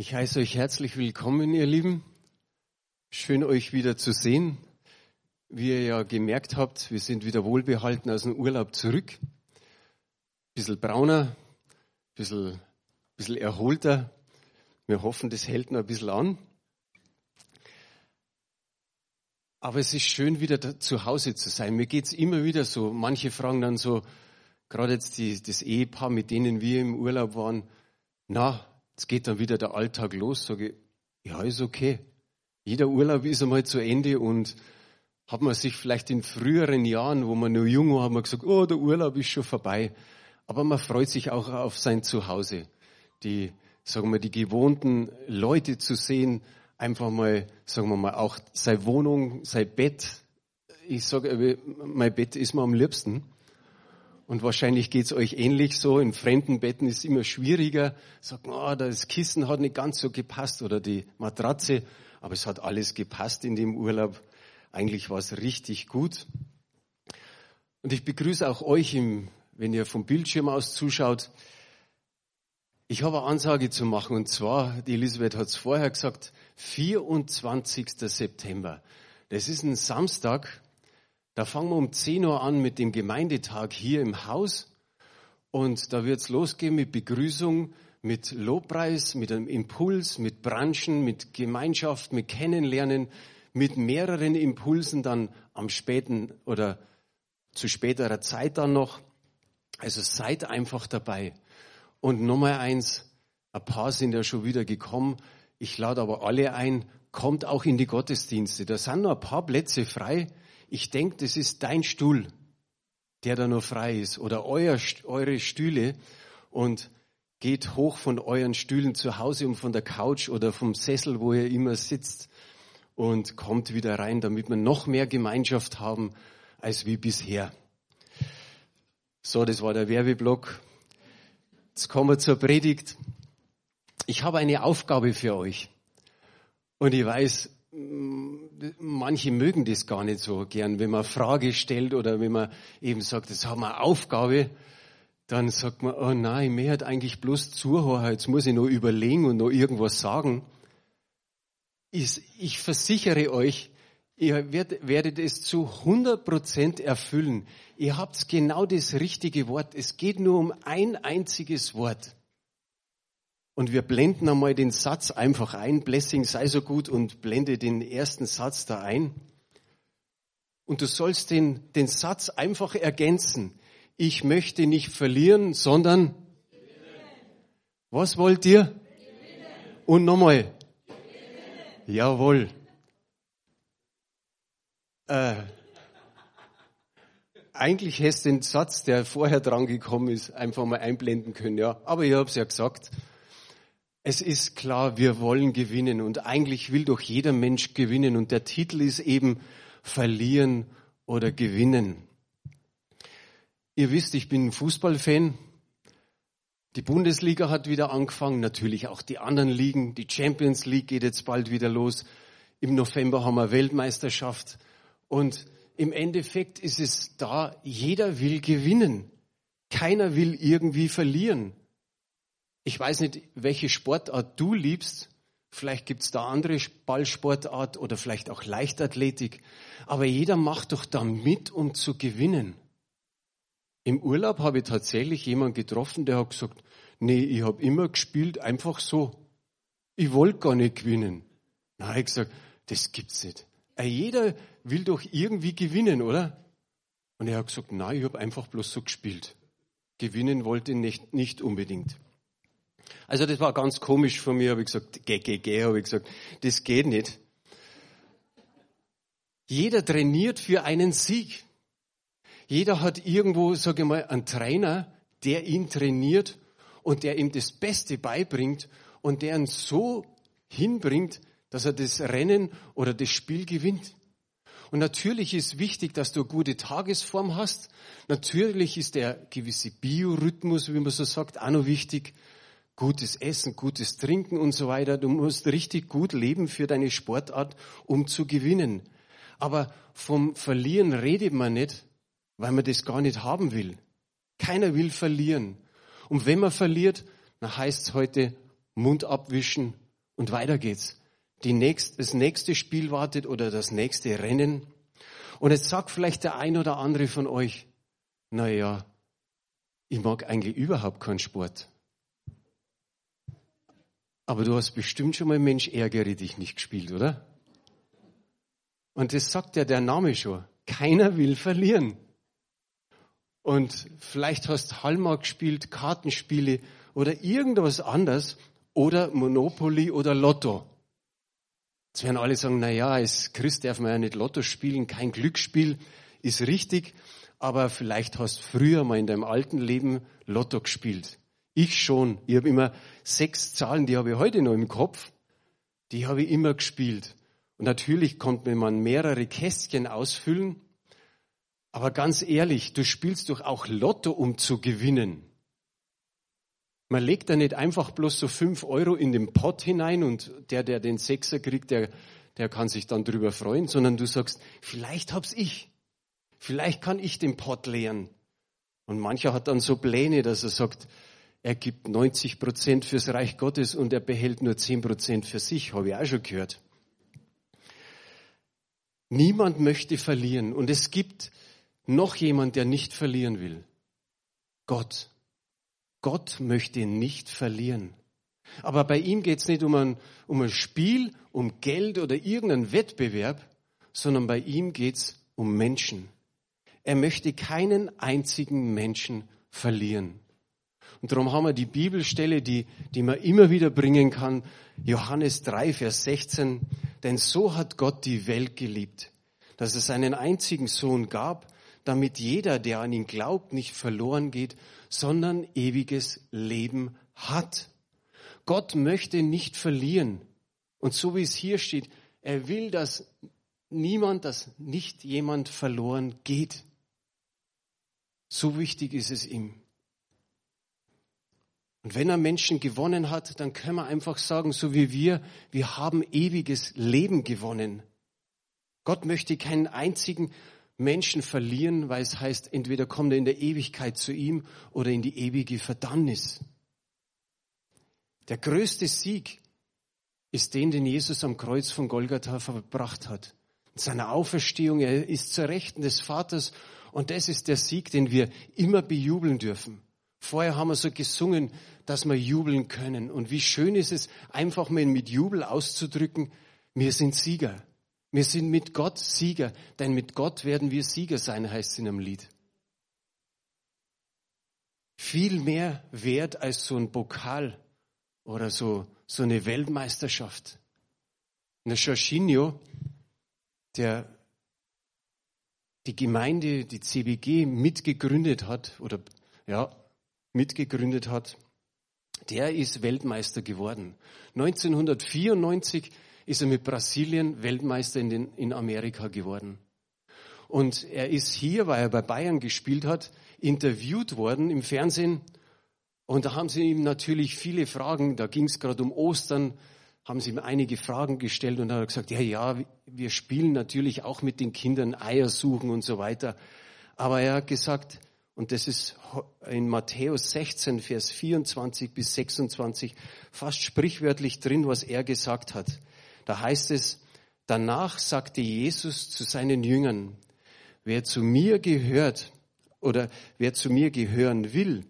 Ich heiße euch herzlich willkommen, ihr Lieben. Schön euch wieder zu sehen. Wie ihr ja gemerkt habt, wir sind wieder wohlbehalten aus dem Urlaub zurück. Bisschen brauner, bisschen, bisschen erholter. Wir hoffen, das hält noch ein bisschen an. Aber es ist schön, wieder zu Hause zu sein. Mir geht's immer wieder so. Manche fragen dann so, gerade jetzt die, das Ehepaar, mit denen wir im Urlaub waren, na, Jetzt geht dann wieder der Alltag los, sage ich, ja, ist okay. Jeder Urlaub ist einmal zu Ende und hat man sich vielleicht in früheren Jahren, wo man nur jung war, hat man gesagt, oh, der Urlaub ist schon vorbei. Aber man freut sich auch auf sein Zuhause. Die, sagen wir, die gewohnten Leute zu sehen, einfach mal, sagen wir mal, auch seine Wohnung, sein Bett. Ich sage, mein Bett ist mir am liebsten. Und wahrscheinlich geht's euch ähnlich so. In fremden Betten ist immer schwieriger. Sagt man, oh, das Kissen hat nicht ganz so gepasst oder die Matratze. Aber es hat alles gepasst in dem Urlaub. Eigentlich war es richtig gut. Und ich begrüße auch euch, im, wenn ihr vom Bildschirm aus zuschaut. Ich habe eine Ansage zu machen und zwar, die Elisabeth hat es vorher gesagt, 24. September. Das ist ein Samstag da fangen wir um 10 Uhr an mit dem Gemeindetag hier im Haus. Und da wird's losgehen mit Begrüßung, mit Lobpreis, mit einem Impuls, mit Branchen, mit Gemeinschaft, mit Kennenlernen, mit mehreren Impulsen dann am späten oder zu späterer Zeit dann noch. Also seid einfach dabei. Und Nummer eins, ein paar sind ja schon wieder gekommen. Ich lade aber alle ein, kommt auch in die Gottesdienste. Da sind noch ein paar Plätze frei ich denke, das ist dein Stuhl, der da noch frei ist, oder euer, eure Stühle und geht hoch von euren Stühlen zu Hause und von der Couch oder vom Sessel, wo ihr immer sitzt und kommt wieder rein, damit wir noch mehr Gemeinschaft haben als wie bisher. So, das war der Werbeblock. Jetzt kommen wir zur Predigt. Ich habe eine Aufgabe für euch. Und ich weiß, manche mögen das gar nicht so gern, wenn man Frage stellt oder wenn man eben sagt, das haben wir Aufgabe, dann sagt man, oh nein, mir hat eigentlich bloß zuhören, jetzt muss ich noch überlegen und noch irgendwas sagen. Ich, ich versichere euch, ihr werdet, werdet es zu 100 Prozent erfüllen. Ihr habt genau das richtige Wort. Es geht nur um ein einziges Wort. Und wir blenden einmal den Satz einfach ein. Blessing sei so gut und blende den ersten Satz da ein. Und du sollst den, den Satz einfach ergänzen. Ich möchte nicht verlieren, sondern was wollt ihr? Und nochmal. Jawohl. Äh, eigentlich hättest du den Satz, der vorher dran gekommen ist, einfach mal einblenden können, ja. Aber ich habe es ja gesagt. Es ist klar, wir wollen gewinnen und eigentlich will doch jeder Mensch gewinnen und der Titel ist eben verlieren oder gewinnen. Ihr wisst, ich bin ein Fußballfan. Die Bundesliga hat wieder angefangen, natürlich auch die anderen Ligen. Die Champions League geht jetzt bald wieder los. Im November haben wir Weltmeisterschaft. Und im Endeffekt ist es da, jeder will gewinnen. Keiner will irgendwie verlieren. Ich weiß nicht, welche Sportart du liebst. Vielleicht gibt's da andere Ballsportart oder vielleicht auch Leichtathletik. Aber jeder macht doch da mit, um zu gewinnen. Im Urlaub habe ich tatsächlich jemanden getroffen, der hat gesagt, nee, ich habe immer gespielt, einfach so. Ich wollte gar nicht gewinnen. Na, ich gesagt, das gibt's nicht. Äh, jeder will doch irgendwie gewinnen, oder? Und er hat gesagt, nein, ich habe einfach bloß so gespielt. Gewinnen wollte ich nicht, nicht unbedingt. Also das war ganz komisch von mir, habe ich gesagt, geh, geh, geh, habe ich gesagt, das geht nicht. Jeder trainiert für einen Sieg. Jeder hat irgendwo, sage ich mal, einen Trainer, der ihn trainiert und der ihm das Beste beibringt und der ihn so hinbringt, dass er das Rennen oder das Spiel gewinnt. Und natürlich ist wichtig, dass du eine gute Tagesform hast. Natürlich ist der gewisse Biorhythmus, wie man so sagt, auch noch wichtig gutes Essen, gutes Trinken und so weiter. Du musst richtig gut leben für deine Sportart, um zu gewinnen. Aber vom Verlieren redet man nicht, weil man das gar nicht haben will. Keiner will verlieren. Und wenn man verliert, dann heißt es heute Mund abwischen Und weiter geht's. Die nächst, das nächste Spiel wartet oder das nächste Rennen. Und jetzt sagt vielleicht der ein oder andere von euch, na ja, ich mag eigentlich überhaupt keinen Sport. Aber du hast bestimmt schon mal Mensch ärgere dich nicht gespielt, oder? Und das sagt ja der Name schon. Keiner will verlieren. Und vielleicht hast Hallmark gespielt, Kartenspiele oder irgendwas anderes oder Monopoly oder Lotto. Jetzt werden alle sagen, na ja, als Christ darf man ja nicht Lotto spielen, kein Glücksspiel, ist richtig, aber vielleicht hast früher mal in deinem alten Leben Lotto gespielt. Ich schon. Ich habe immer sechs Zahlen, die habe ich heute noch im Kopf, die habe ich immer gespielt. Und natürlich konnte man mehrere Kästchen ausfüllen, aber ganz ehrlich, du spielst doch auch Lotto, um zu gewinnen. Man legt da nicht einfach bloß so fünf Euro in den Pot hinein und der, der den Sechser kriegt, der, der kann sich dann drüber freuen, sondern du sagst, vielleicht hab's ich. Vielleicht kann ich den Pot leeren. Und mancher hat dann so Pläne, dass er sagt, er gibt 90 Prozent fürs Reich Gottes und er behält nur 10 Prozent für sich, habe ich auch schon gehört. Niemand möchte verlieren und es gibt noch jemand, der nicht verlieren will. Gott. Gott möchte nicht verlieren. Aber bei ihm geht es nicht um ein, um ein Spiel, um Geld oder irgendeinen Wettbewerb, sondern bei ihm geht es um Menschen. Er möchte keinen einzigen Menschen verlieren. Und darum haben wir die Bibelstelle, die, die man immer wieder bringen kann. Johannes 3, Vers 16. Denn so hat Gott die Welt geliebt, dass es einen einzigen Sohn gab, damit jeder, der an ihn glaubt, nicht verloren geht, sondern ewiges Leben hat. Gott möchte nicht verlieren. Und so wie es hier steht, er will, dass niemand, dass nicht jemand verloren geht. So wichtig ist es ihm. Und wenn er Menschen gewonnen hat, dann können wir einfach sagen, so wie wir, wir haben ewiges Leben gewonnen. Gott möchte keinen einzigen Menschen verlieren, weil es heißt, entweder kommt er in der Ewigkeit zu ihm oder in die ewige Verdammnis. Der größte Sieg ist den, den Jesus am Kreuz von Golgatha verbracht hat. In seiner Auferstehung, er ist zur Rechten des Vaters und das ist der Sieg, den wir immer bejubeln dürfen. Vorher haben wir so gesungen, dass wir jubeln können. Und wie schön ist es, einfach mal mit Jubel auszudrücken, wir sind Sieger. Wir sind mit Gott Sieger, denn mit Gott werden wir Sieger sein, heißt es in einem Lied. Viel mehr wert als so ein Pokal oder so, so eine Weltmeisterschaft. Und der Jorginho, der die Gemeinde, die CBG mitgegründet hat oder ja, mitgegründet hat, der ist Weltmeister geworden. 1994 ist er mit Brasilien Weltmeister in, den, in Amerika geworden. Und er ist hier, weil er bei Bayern gespielt hat, interviewt worden im Fernsehen. Und da haben sie ihm natürlich viele Fragen, da ging es gerade um Ostern, haben sie ihm einige Fragen gestellt und er hat gesagt, ja, ja, wir spielen natürlich auch mit den Kindern Eier suchen und so weiter. Aber er hat gesagt, und das ist in Matthäus 16, Vers 24 bis 26 fast sprichwörtlich drin, was er gesagt hat. Da heißt es, danach sagte Jesus zu seinen Jüngern, wer zu mir gehört oder wer zu mir gehören will,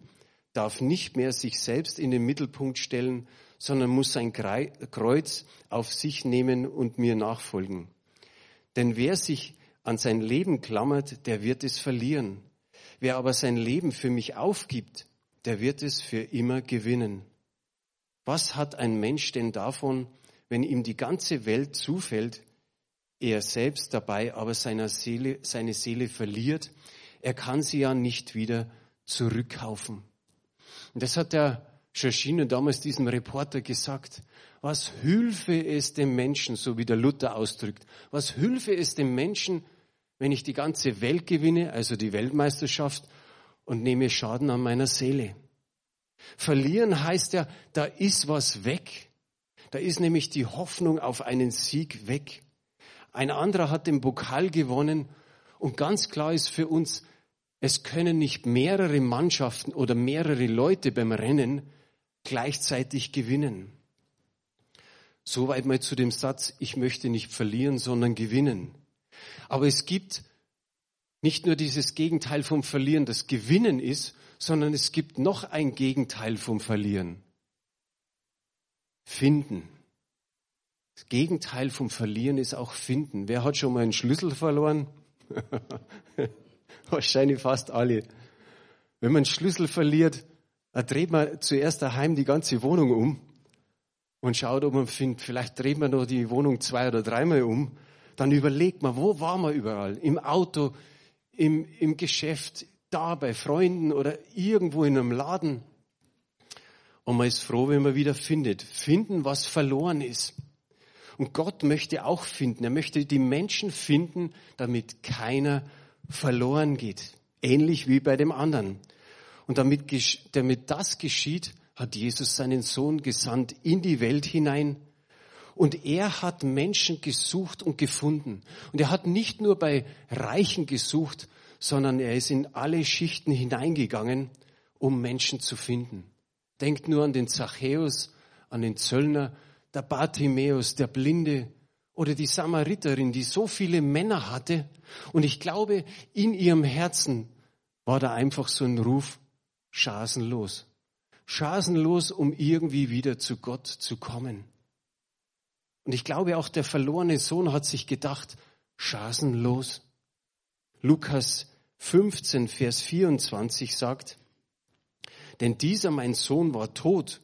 darf nicht mehr sich selbst in den Mittelpunkt stellen, sondern muss sein Kreuz auf sich nehmen und mir nachfolgen. Denn wer sich an sein Leben klammert, der wird es verlieren. Wer aber sein Leben für mich aufgibt, der wird es für immer gewinnen. Was hat ein Mensch denn davon, wenn ihm die ganze Welt zufällt, er selbst dabei aber seiner Seele, seine Seele verliert? Er kann sie ja nicht wieder zurückkaufen. Und das hat der Schoschino damals diesem Reporter gesagt. Was hülfe es dem Menschen, so wie der Luther ausdrückt, was hülfe es dem Menschen, wenn ich die ganze Welt gewinne, also die Weltmeisterschaft, und nehme Schaden an meiner Seele. Verlieren heißt ja, da ist was weg. Da ist nämlich die Hoffnung auf einen Sieg weg. Ein anderer hat den Pokal gewonnen und ganz klar ist für uns, es können nicht mehrere Mannschaften oder mehrere Leute beim Rennen gleichzeitig gewinnen. Soweit mal zu dem Satz, ich möchte nicht verlieren, sondern gewinnen. Aber es gibt nicht nur dieses Gegenteil vom Verlieren, das Gewinnen ist, sondern es gibt noch ein Gegenteil vom Verlieren. Finden. Das Gegenteil vom Verlieren ist auch finden. Wer hat schon mal einen Schlüssel verloren? Wahrscheinlich fast alle. Wenn man einen Schlüssel verliert, dann dreht man zuerst daheim die ganze Wohnung um und schaut, ob man findet. Vielleicht dreht man noch die Wohnung zwei oder dreimal um. Dann überlegt man, wo war man überall? Im Auto, im, im Geschäft, da bei Freunden oder irgendwo in einem Laden. Und man ist froh, wenn man wieder findet. Finden, was verloren ist. Und Gott möchte auch finden. Er möchte die Menschen finden, damit keiner verloren geht. Ähnlich wie bei dem anderen. Und damit, damit das geschieht, hat Jesus seinen Sohn gesandt in die Welt hinein. Und er hat Menschen gesucht und gefunden. Und er hat nicht nur bei Reichen gesucht, sondern er ist in alle Schichten hineingegangen, um Menschen zu finden. Denkt nur an den Zachäus, an den Zöllner, der Bartimäus, der Blinde oder die Samariterin, die so viele Männer hatte. Und ich glaube, in ihrem Herzen war da einfach so ein Ruf, schasenlos. Schasenlos, um irgendwie wieder zu Gott zu kommen. Und ich glaube, auch der verlorene Sohn hat sich gedacht, schasenlos. Lukas 15, Vers 24 sagt, denn dieser mein Sohn war tot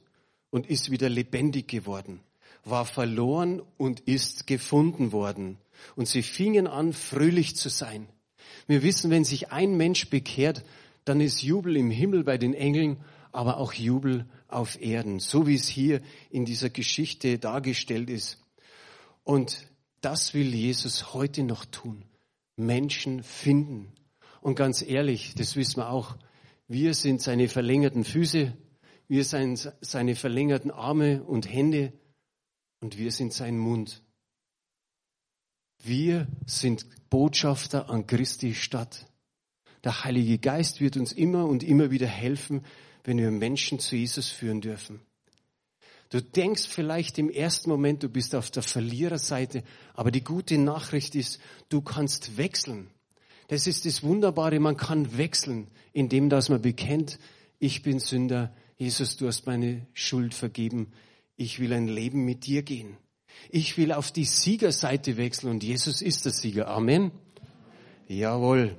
und ist wieder lebendig geworden, war verloren und ist gefunden worden. Und sie fingen an, fröhlich zu sein. Wir wissen, wenn sich ein Mensch bekehrt, dann ist Jubel im Himmel bei den Engeln, aber auch Jubel auf Erden, so wie es hier in dieser Geschichte dargestellt ist. Und das will Jesus heute noch tun. Menschen finden. Und ganz ehrlich, das wissen wir auch, wir sind seine verlängerten Füße, wir sind seine verlängerten Arme und Hände und wir sind sein Mund. Wir sind Botschafter an Christi Stadt. Der Heilige Geist wird uns immer und immer wieder helfen, wenn wir Menschen zu Jesus führen dürfen. Du denkst vielleicht im ersten Moment, du bist auf der Verliererseite, aber die gute Nachricht ist, du kannst wechseln. Das ist das Wunderbare, man kann wechseln, indem dass man bekennt, ich bin Sünder, Jesus, du hast meine Schuld vergeben, ich will ein Leben mit dir gehen. Ich will auf die Siegerseite wechseln und Jesus ist der Sieger. Amen. Jawohl.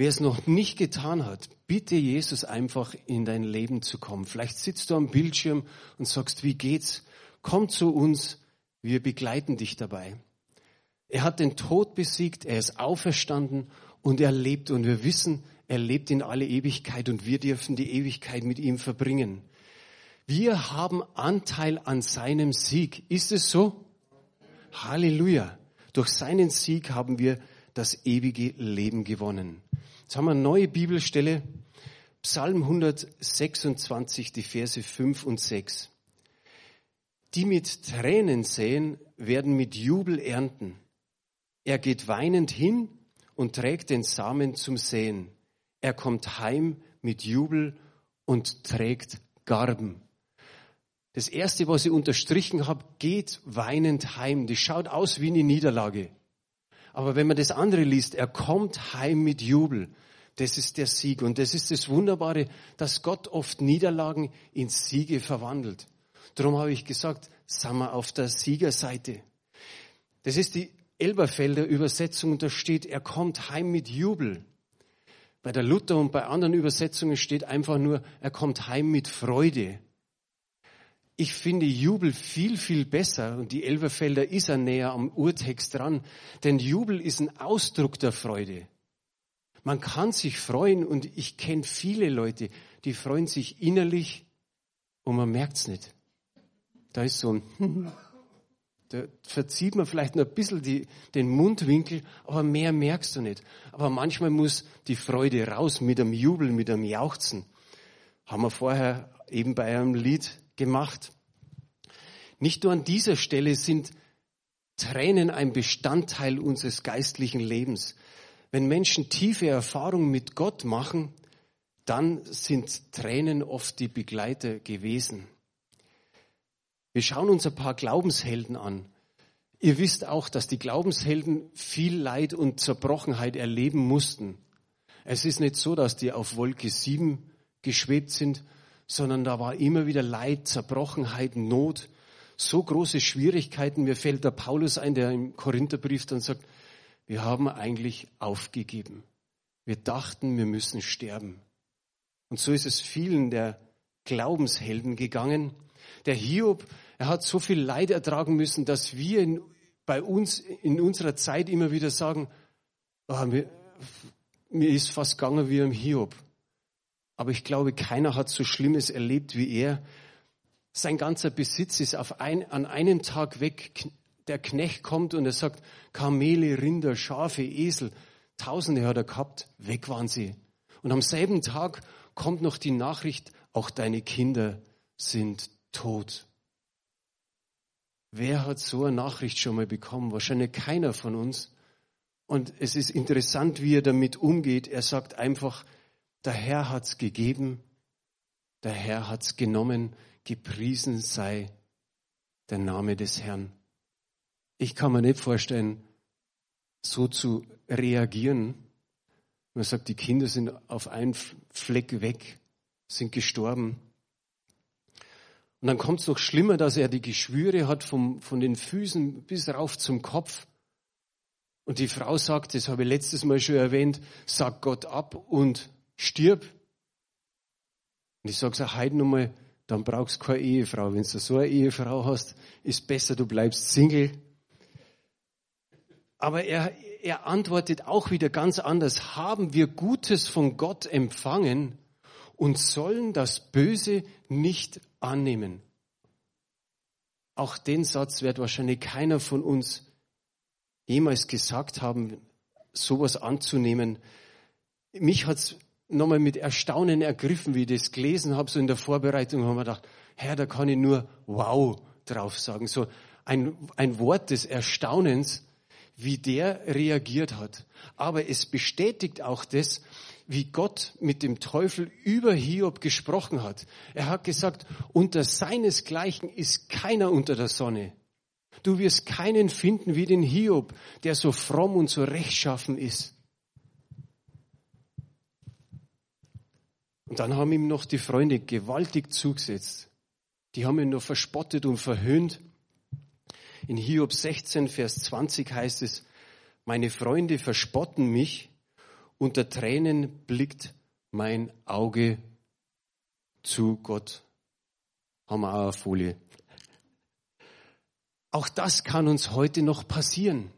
Wer es noch nicht getan hat, bitte Jesus einfach in dein Leben zu kommen. Vielleicht sitzt du am Bildschirm und sagst, wie geht's? Komm zu uns, wir begleiten dich dabei. Er hat den Tod besiegt, er ist auferstanden und er lebt und wir wissen, er lebt in alle Ewigkeit und wir dürfen die Ewigkeit mit ihm verbringen. Wir haben Anteil an seinem Sieg. Ist es so? Halleluja. Durch seinen Sieg haben wir das ewige Leben gewonnen. Jetzt haben wir eine neue Bibelstelle, Psalm 126, die Verse 5 und 6. Die mit Tränen säen, werden mit Jubel ernten. Er geht weinend hin und trägt den Samen zum Säen. Er kommt heim mit Jubel und trägt Garben. Das erste, was ich unterstrichen habe, geht weinend heim. Das schaut aus wie eine Niederlage. Aber wenn man das andere liest, er kommt heim mit Jubel. Das ist der Sieg. Und das ist das Wunderbare, dass Gott oft Niederlagen in Siege verwandelt. Darum habe ich gesagt, sind wir auf der Siegerseite. Das ist die Elberfelder Übersetzung und da steht, er kommt heim mit Jubel. Bei der Luther und bei anderen Übersetzungen steht einfach nur, er kommt heim mit Freude. Ich finde Jubel viel, viel besser und die Elberfelder ist er näher am Urtext dran, denn Jubel ist ein Ausdruck der Freude. Man kann sich freuen und ich kenne viele Leute, die freuen sich innerlich und man merkt's nicht. Da ist so ein, da verzieht man vielleicht noch ein bisschen die, den Mundwinkel, aber mehr merkst du nicht. Aber manchmal muss die Freude raus mit einem Jubel, mit einem Jauchzen. Haben wir vorher eben bei einem Lied gemacht. Nicht nur an dieser Stelle sind Tränen ein Bestandteil unseres geistlichen Lebens. Wenn Menschen tiefe Erfahrungen mit Gott machen, dann sind Tränen oft die Begleiter gewesen. Wir schauen uns ein paar Glaubenshelden an. Ihr wisst auch, dass die Glaubenshelden viel Leid und Zerbrochenheit erleben mussten. Es ist nicht so, dass die auf Wolke 7 geschwebt sind, sondern da war immer wieder Leid, Zerbrochenheit, Not, so große Schwierigkeiten. Mir fällt der Paulus ein, der im Korintherbrief dann sagt, wir haben eigentlich aufgegeben. Wir dachten, wir müssen sterben. Und so ist es vielen der Glaubenshelden gegangen. Der Hiob, er hat so viel Leid ertragen müssen, dass wir in, bei uns in unserer Zeit immer wieder sagen, oh, mir, mir ist fast gegangen wie im Hiob. Aber ich glaube, keiner hat so Schlimmes erlebt wie er. Sein ganzer Besitz ist ein, an einem Tag weg. Der Knecht kommt und er sagt, Kamele, Rinder, Schafe, Esel, Tausende hat er gehabt, weg waren sie. Und am selben Tag kommt noch die Nachricht, auch deine Kinder sind tot. Wer hat so eine Nachricht schon mal bekommen? Wahrscheinlich keiner von uns. Und es ist interessant, wie er damit umgeht. Er sagt einfach, der Herr hat's gegeben, der Herr hat's genommen, gepriesen sei der Name des Herrn. Ich kann mir nicht vorstellen, so zu reagieren. Man sagt, die Kinder sind auf einen Fleck weg, sind gestorben. Und dann kommt es noch schlimmer, dass er die Geschwüre hat vom, von den Füßen bis rauf zum Kopf. Und die Frau sagt, das habe ich letztes Mal schon erwähnt, sag Gott ab und stirb. Und ich sage es auch heute nochmal, dann brauchst du keine Ehefrau. Wenn du so eine Ehefrau hast, ist besser, du bleibst Single. Aber er, er antwortet auch wieder ganz anders. Haben wir Gutes von Gott empfangen und sollen das Böse nicht annehmen? Auch den Satz wird wahrscheinlich keiner von uns jemals gesagt haben, sowas anzunehmen. Mich hat's nochmal mit Erstaunen ergriffen, wie ich das gelesen habe, so in der Vorbereitung, haben wir gedacht, Herr, da kann ich nur wow drauf sagen. So ein, ein Wort des Erstaunens, wie der reagiert hat. Aber es bestätigt auch das, wie Gott mit dem Teufel über Hiob gesprochen hat. Er hat gesagt, unter seinesgleichen ist keiner unter der Sonne. Du wirst keinen finden wie den Hiob, der so fromm und so rechtschaffen ist. Und dann haben ihm noch die Freunde gewaltig zugesetzt. Die haben ihn nur verspottet und verhöhnt. In Hiob 16, Vers 20 heißt es, meine Freunde verspotten mich, unter Tränen blickt mein Auge zu Gott. Haben wir auch eine Folie. Auch das kann uns heute noch passieren.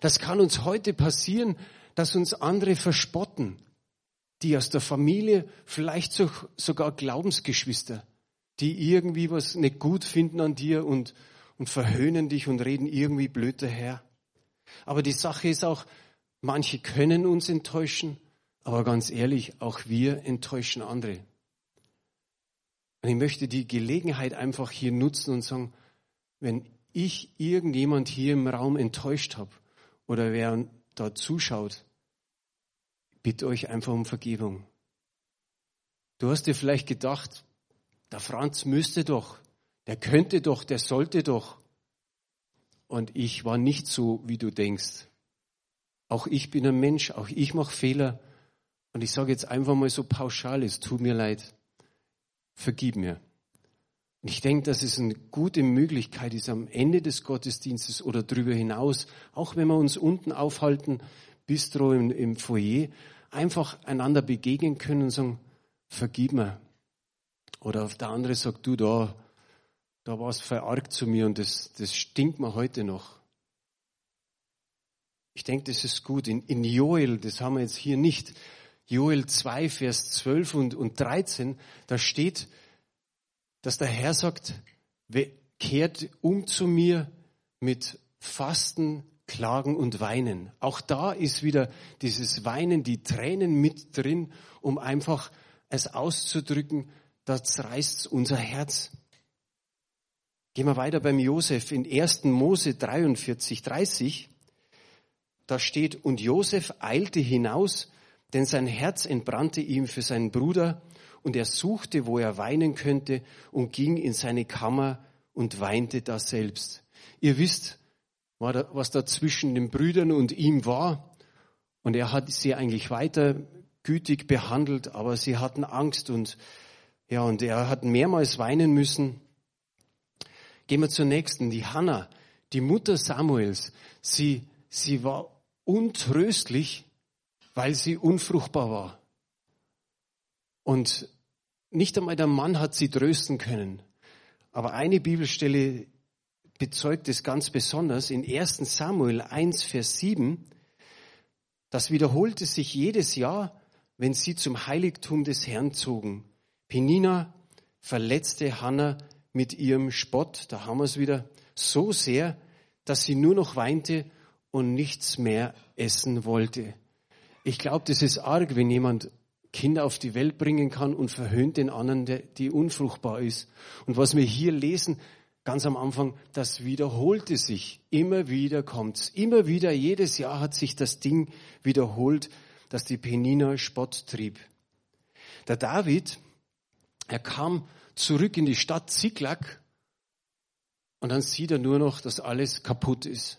Das kann uns heute passieren, dass uns andere verspotten, die aus der Familie, vielleicht sogar Glaubensgeschwister, die irgendwie was nicht gut finden an dir und, und verhöhnen dich und reden irgendwie blöd daher. Aber die Sache ist auch, manche können uns enttäuschen, aber ganz ehrlich, auch wir enttäuschen andere. Und ich möchte die Gelegenheit einfach hier nutzen und sagen, wenn ich irgendjemand hier im Raum enttäuscht habe oder wer da zuschaut, bitte euch einfach um Vergebung. Du hast dir vielleicht gedacht, der Franz müsste doch, der könnte doch, der sollte doch. Und ich war nicht so, wie du denkst. Auch ich bin ein Mensch, auch ich mache Fehler. Und ich sage jetzt einfach mal so pauschal, es tut mir leid. Vergib mir. Und ich denke, dass es eine gute Möglichkeit ist, am Ende des Gottesdienstes oder darüber hinaus, auch wenn wir uns unten aufhalten, Bistro im, im Foyer, einfach einander begegnen können und sagen, vergib mir. Oder auf der andere sagt, du da, da war es verargt zu mir und das, das stinkt mir heute noch. Ich denke, das ist gut. In, in Joel, das haben wir jetzt hier nicht, Joel 2, Vers 12 und, und 13, da steht, dass der Herr sagt, kehrt um zu mir mit Fasten, Klagen und Weinen. Auch da ist wieder dieses Weinen, die Tränen mit drin, um einfach es auszudrücken, das reißt unser Herz. Gehen wir weiter beim Josef in 1. Mose 43, 30. Da steht, und Josef eilte hinaus, denn sein Herz entbrannte ihm für seinen Bruder, und er suchte, wo er weinen könnte, und ging in seine Kammer und weinte da selbst. Ihr wisst, was da zwischen den Brüdern und ihm war. Und er hat sie eigentlich weiter gütig behandelt, aber sie hatten Angst und ja, und er hat mehrmals weinen müssen. Gehen wir zur nächsten, die Hannah, die Mutter Samuels. Sie, sie war untröstlich, weil sie unfruchtbar war. Und nicht einmal der Mann hat sie trösten können. Aber eine Bibelstelle bezeugt es ganz besonders. In 1 Samuel 1, Vers 7, das wiederholte sich jedes Jahr, wenn sie zum Heiligtum des Herrn zogen. Penina verletzte Hannah mit ihrem Spott, da haben wir es wieder, so sehr, dass sie nur noch weinte und nichts mehr essen wollte. Ich glaube, das ist arg, wenn jemand Kinder auf die Welt bringen kann und verhöhnt den anderen, der, die unfruchtbar ist. Und was wir hier lesen, ganz am Anfang, das wiederholte sich. Immer wieder kommt's. Immer wieder, jedes Jahr hat sich das Ding wiederholt, dass die Penina Spott trieb. Der David, er kam zurück in die Stadt Ziklag und dann sieht er nur noch, dass alles kaputt ist.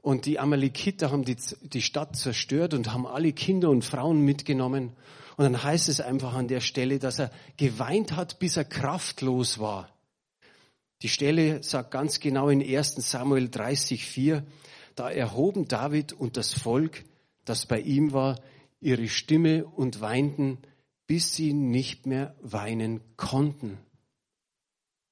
Und die Amalekiter haben die, die Stadt zerstört und haben alle Kinder und Frauen mitgenommen. Und dann heißt es einfach an der Stelle, dass er geweint hat, bis er kraftlos war. Die Stelle sagt ganz genau in 1 Samuel 30,4, da erhoben David und das Volk, das bei ihm war, ihre Stimme und weinten, bis sie nicht mehr weinen konnten.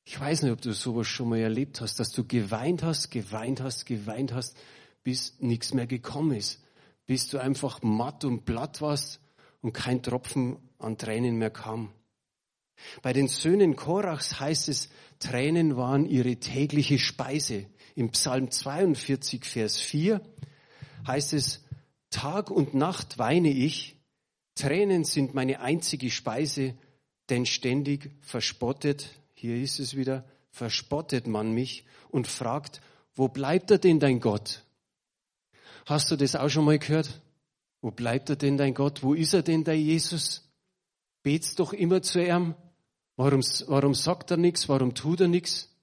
Ich weiß nicht, ob du sowas schon mal erlebt hast, dass du geweint hast, geweint hast, geweint hast, bis nichts mehr gekommen ist, bis du einfach matt und platt warst und kein Tropfen an Tränen mehr kam. Bei den Söhnen Korachs heißt es, Tränen waren ihre tägliche Speise. Im Psalm 42, Vers 4 heißt es, Tag und Nacht weine ich, Tränen sind meine einzige Speise, denn ständig verspottet, hier ist es wieder, verspottet man mich und fragt, wo bleibt er denn dein Gott? Hast du das auch schon mal gehört? Wo bleibt er denn dein Gott? Wo ist er denn dein Jesus? Betst doch immer zu ihm. Warum, warum sagt er nichts? Warum tut er nichts?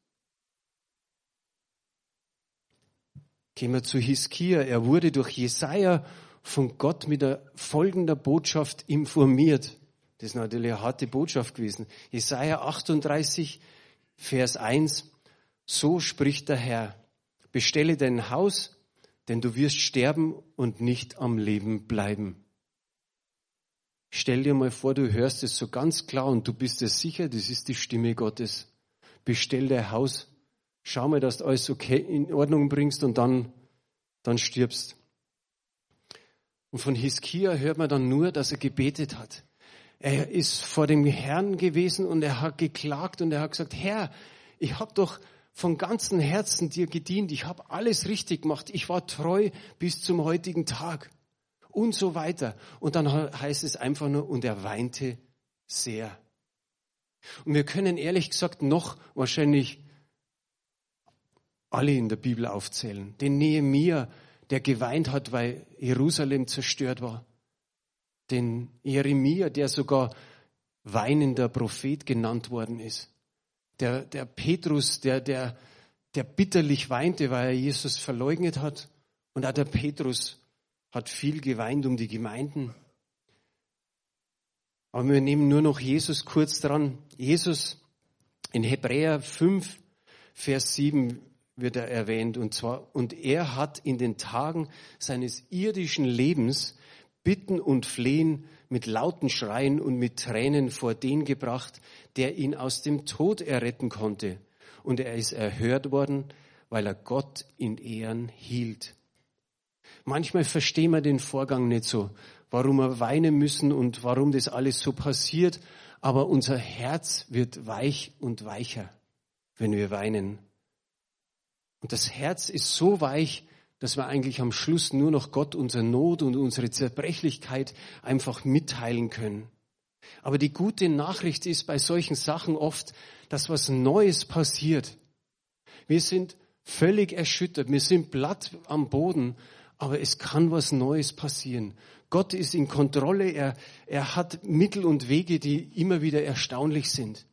Gehen wir zu Hiskia. Er wurde durch Jesaja von Gott mit der folgender Botschaft informiert. Das ist natürlich eine harte Botschaft gewesen. Jesaja 38, Vers 1. So spricht der Herr. Bestelle dein Haus denn du wirst sterben und nicht am Leben bleiben. Stell dir mal vor, du hörst es so ganz klar und du bist dir sicher, das ist die Stimme Gottes. Bestell dein Haus, schau mal, dass du alles okay in Ordnung bringst und dann, dann stirbst. Und von Hiskia hört man dann nur, dass er gebetet hat. Er ist vor dem Herrn gewesen und er hat geklagt und er hat gesagt, Herr, ich habe doch von ganzem Herzen dir gedient. Ich habe alles richtig gemacht. Ich war treu bis zum heutigen Tag. Und so weiter. Und dann heißt es einfach nur, und er weinte sehr. Und wir können ehrlich gesagt noch wahrscheinlich alle in der Bibel aufzählen. Den Nehemiah, der geweint hat, weil Jerusalem zerstört war. Den Jeremia, der sogar weinender Prophet genannt worden ist der, der Petrus, der, der, der bitterlich weinte, weil er Jesus verleugnet hat. Und auch der Petrus hat viel geweint um die Gemeinden. Aber wir nehmen nur noch Jesus kurz dran. Jesus in Hebräer 5, Vers 7 wird er erwähnt. Und zwar, und er hat in den Tagen seines irdischen Lebens Bitten und Flehen mit lauten Schreien und mit Tränen vor den gebracht, der ihn aus dem Tod erretten konnte. Und er ist erhört worden, weil er Gott in Ehren hielt. Manchmal verstehen wir den Vorgang nicht so, warum wir weinen müssen und warum das alles so passiert, aber unser Herz wird weich und weicher, wenn wir weinen. Und das Herz ist so weich, dass wir eigentlich am Schluss nur noch Gott unsere Not und unsere Zerbrechlichkeit einfach mitteilen können. Aber die gute Nachricht ist bei solchen Sachen oft, dass was Neues passiert. Wir sind völlig erschüttert, wir sind platt am Boden, aber es kann was Neues passieren. Gott ist in Kontrolle, er, er hat Mittel und Wege, die immer wieder erstaunlich sind.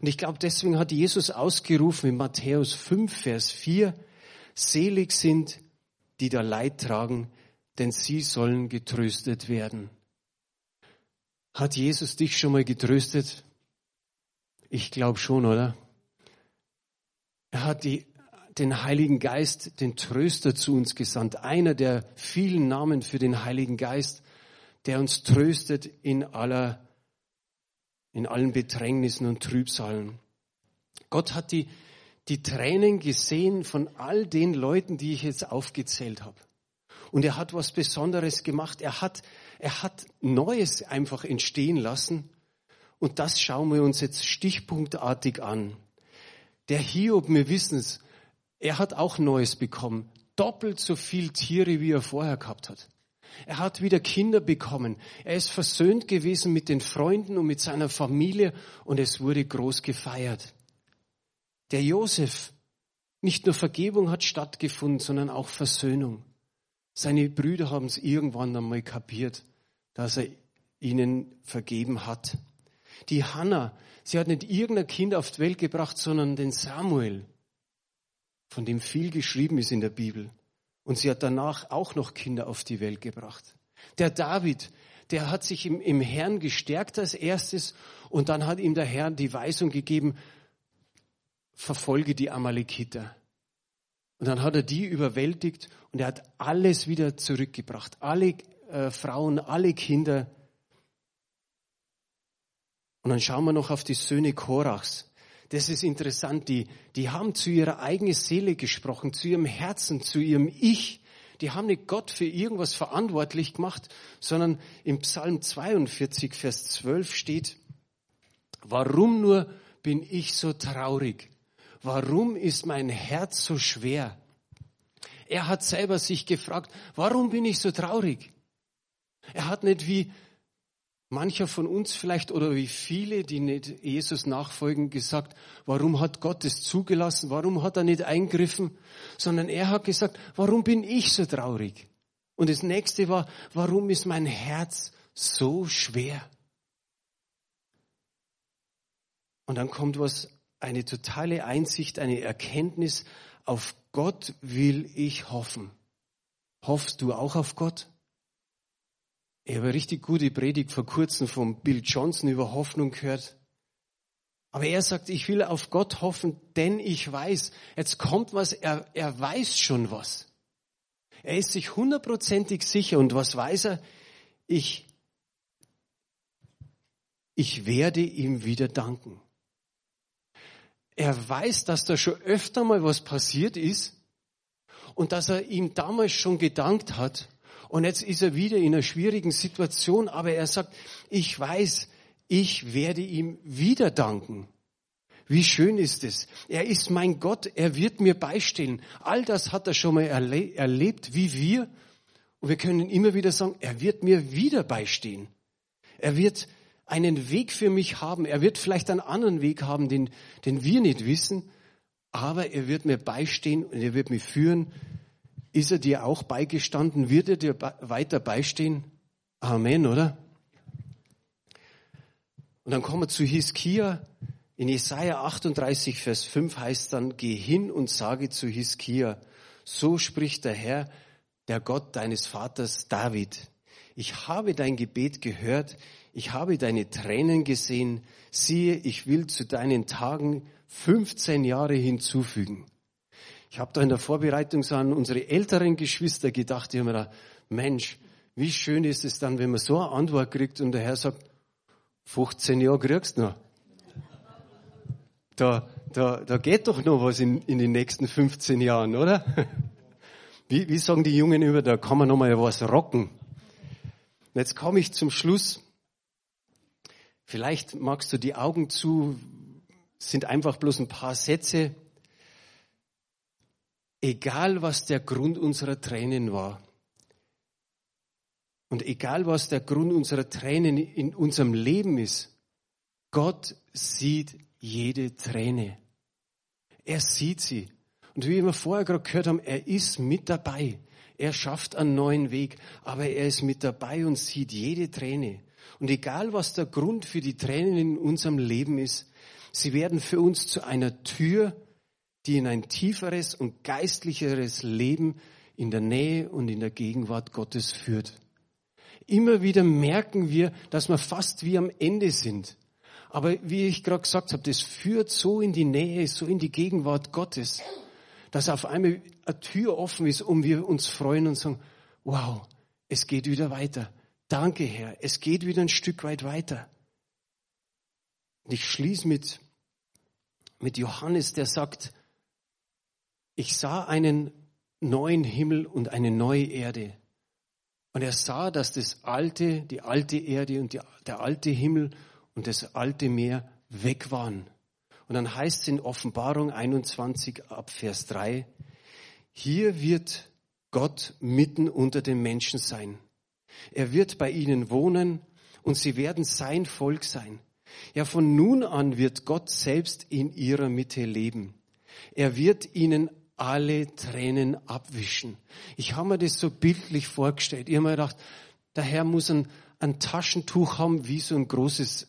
Und ich glaube, deswegen hat Jesus ausgerufen in Matthäus 5, Vers 4, selig sind, die da Leid tragen, denn sie sollen getröstet werden. Hat Jesus dich schon mal getröstet? Ich glaube schon, oder? Er hat die, den Heiligen Geist, den Tröster zu uns gesandt. Einer der vielen Namen für den Heiligen Geist, der uns tröstet in aller, in allen Bedrängnissen und Trübsalen. Gott hat die, die Tränen gesehen von all den Leuten, die ich jetzt aufgezählt habe. Und er hat was Besonderes gemacht. Er hat, er hat Neues einfach entstehen lassen. Und das schauen wir uns jetzt stichpunktartig an. Der Hiob, wir wissen es, er hat auch Neues bekommen. Doppelt so viel Tiere, wie er vorher gehabt hat. Er hat wieder Kinder bekommen. Er ist versöhnt gewesen mit den Freunden und mit seiner Familie und es wurde groß gefeiert. Der Josef, nicht nur Vergebung hat stattgefunden, sondern auch Versöhnung. Seine Brüder haben es irgendwann einmal kapiert, dass er ihnen vergeben hat. Die Hannah, sie hat nicht irgendein Kind auf die Welt gebracht, sondern den Samuel, von dem viel geschrieben ist in der Bibel. Und sie hat danach auch noch Kinder auf die Welt gebracht. Der David, der hat sich im, im Herrn gestärkt als erstes und dann hat ihm der Herr die Weisung gegeben, verfolge die Amalekiter. Und dann hat er die überwältigt und er hat alles wieder zurückgebracht. Alle äh, Frauen, alle Kinder. Und dann schauen wir noch auf die Söhne Korachs. Das ist interessant. Die, die haben zu ihrer eigenen Seele gesprochen, zu ihrem Herzen, zu ihrem Ich. Die haben nicht Gott für irgendwas verantwortlich gemacht, sondern im Psalm 42, Vers 12 steht, warum nur bin ich so traurig? warum ist mein Herz so schwer? Er hat selber sich gefragt, warum bin ich so traurig? Er hat nicht wie mancher von uns vielleicht oder wie viele, die nicht Jesus nachfolgen, gesagt, warum hat Gott es zugelassen? Warum hat er nicht eingriffen? Sondern er hat gesagt, warum bin ich so traurig? Und das nächste war, warum ist mein Herz so schwer? Und dann kommt was eine totale Einsicht, eine Erkenntnis, auf Gott will ich hoffen. Hoffst du auch auf Gott? Ich habe eine richtig gute Predigt vor kurzem von Bill Johnson über Hoffnung gehört. Aber er sagt, ich will auf Gott hoffen, denn ich weiß, jetzt kommt was, er, er weiß schon was. Er ist sich hundertprozentig sicher und was weiß er? Ich, ich werde ihm wieder danken. Er weiß, dass da schon öfter mal was passiert ist und dass er ihm damals schon gedankt hat. Und jetzt ist er wieder in einer schwierigen Situation, aber er sagt, ich weiß, ich werde ihm wieder danken. Wie schön ist es. Er ist mein Gott, er wird mir beistehen. All das hat er schon mal erle erlebt, wie wir. Und wir können immer wieder sagen, er wird mir wieder beistehen. Er wird einen Weg für mich haben. Er wird vielleicht einen anderen Weg haben, den, den wir nicht wissen, aber er wird mir beistehen und er wird mich führen. Ist er dir auch beigestanden? Wird er dir weiter beistehen? Amen, oder? Und dann kommen wir zu Hiskia. In Jesaja 38, Vers 5 heißt dann, geh hin und sage zu Hiskia, so spricht der Herr, der Gott deines Vaters David. Ich habe dein Gebet gehört, ich habe deine Tränen gesehen, siehe, ich will zu deinen Tagen 15 Jahre hinzufügen. Ich habe da in der Vorbereitung so an unsere älteren Geschwister gedacht, die haben mir da, Mensch, wie schön ist es dann, wenn man so eine Antwort kriegt und der Herr sagt, 15 Jahre kriegst du noch. Da, da, da geht doch noch was in, in den nächsten 15 Jahren, oder? Wie, wie sagen die Jungen über, da kann man noch mal was rocken. Und jetzt komme ich zum Schluss. Vielleicht magst du die Augen zu, sind einfach bloß ein paar Sätze. Egal was der Grund unserer Tränen war und egal was der Grund unserer Tränen in unserem Leben ist, Gott sieht jede Träne. Er sieht sie. Und wie wir vorher gerade gehört haben, er ist mit dabei. Er schafft einen neuen Weg, aber er ist mit dabei und sieht jede Träne. Und egal, was der Grund für die Tränen in unserem Leben ist, Sie werden für uns zu einer Tür, die in ein tieferes und geistlicheres Leben in der Nähe und in der Gegenwart Gottes führt. Immer wieder merken wir, dass wir fast wie am Ende sind. Aber wie ich gerade gesagt habe, das führt so in die Nähe, so in die Gegenwart Gottes, dass auf einmal eine Tür offen ist und wir uns freuen und sagen, wow, es geht wieder weiter. Danke, Herr, es geht wieder ein Stück weit weiter. Und ich schließe mit, mit Johannes, der sagt, ich sah einen neuen Himmel und eine neue Erde. Und er sah, dass das alte, die alte Erde und die, der alte Himmel und das alte Meer weg waren. Und dann heißt es in Offenbarung 21 ab Vers 3, hier wird Gott mitten unter den Menschen sein. Er wird bei ihnen wohnen und sie werden sein Volk sein. Ja, von nun an wird Gott selbst in ihrer Mitte leben. Er wird ihnen alle Tränen abwischen. Ich habe mir das so bildlich vorgestellt. Ich habe mir gedacht, der Herr muss ein, ein Taschentuch haben wie so ein großes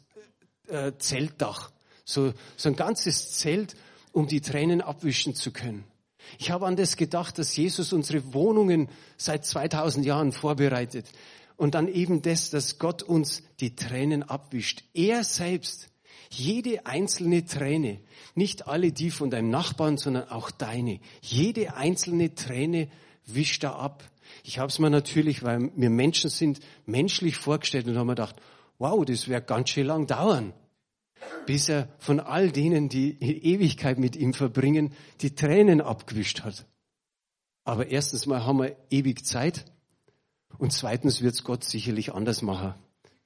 äh, Zeltdach. So, so ein ganzes Zelt, um die Tränen abwischen zu können. Ich habe an das gedacht, dass Jesus unsere Wohnungen seit 2000 Jahren vorbereitet. Und dann eben das, dass Gott uns die Tränen abwischt. Er selbst, jede einzelne Träne, nicht alle die von deinem Nachbarn, sondern auch deine. Jede einzelne Träne wischt er ab. Ich habe es mir natürlich, weil wir Menschen sind, menschlich vorgestellt und habe mir gedacht, wow, das wäre ganz schön lang dauern, bis er von all denen, die Ewigkeit mit ihm verbringen, die Tränen abgewischt hat. Aber erstens mal haben wir ewig Zeit und zweitens wird es Gott sicherlich anders machen,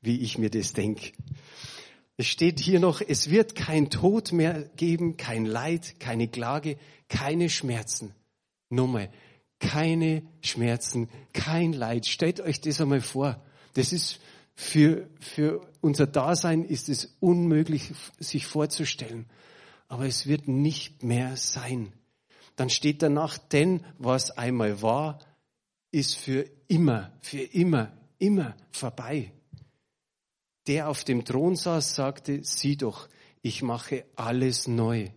wie ich mir das denke. Es steht hier noch, es wird kein Tod mehr geben, kein Leid, keine Klage, keine Schmerzen. Nochmal, keine Schmerzen, kein Leid. Stellt euch das einmal vor. Das ist für, für unser Dasein ist es unmöglich, sich vorzustellen. Aber es wird nicht mehr sein. Dann steht danach, denn was einmal war, ist für immer, für immer, immer vorbei der auf dem Thron saß, sagte, sieh doch, ich mache alles neu.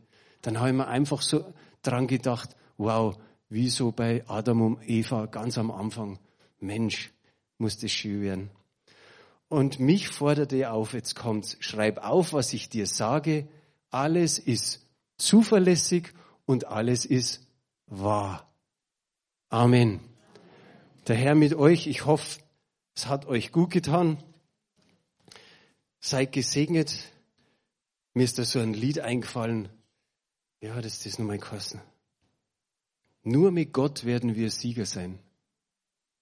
Dann habe ich mir einfach so dran gedacht, wow, wie so bei Adam und Eva ganz am Anfang. Mensch, muss das schön werden. Und mich forderte er auf, jetzt kommt's, schreib auf, was ich dir sage. Alles ist zuverlässig und alles ist wahr. Amen. Der Herr mit euch, ich hoffe, es hat euch gut getan. Seid gesegnet. Mir ist da so ein Lied eingefallen. Ja, das ist nur mein Kosten. Nur mit Gott werden wir Sieger sein.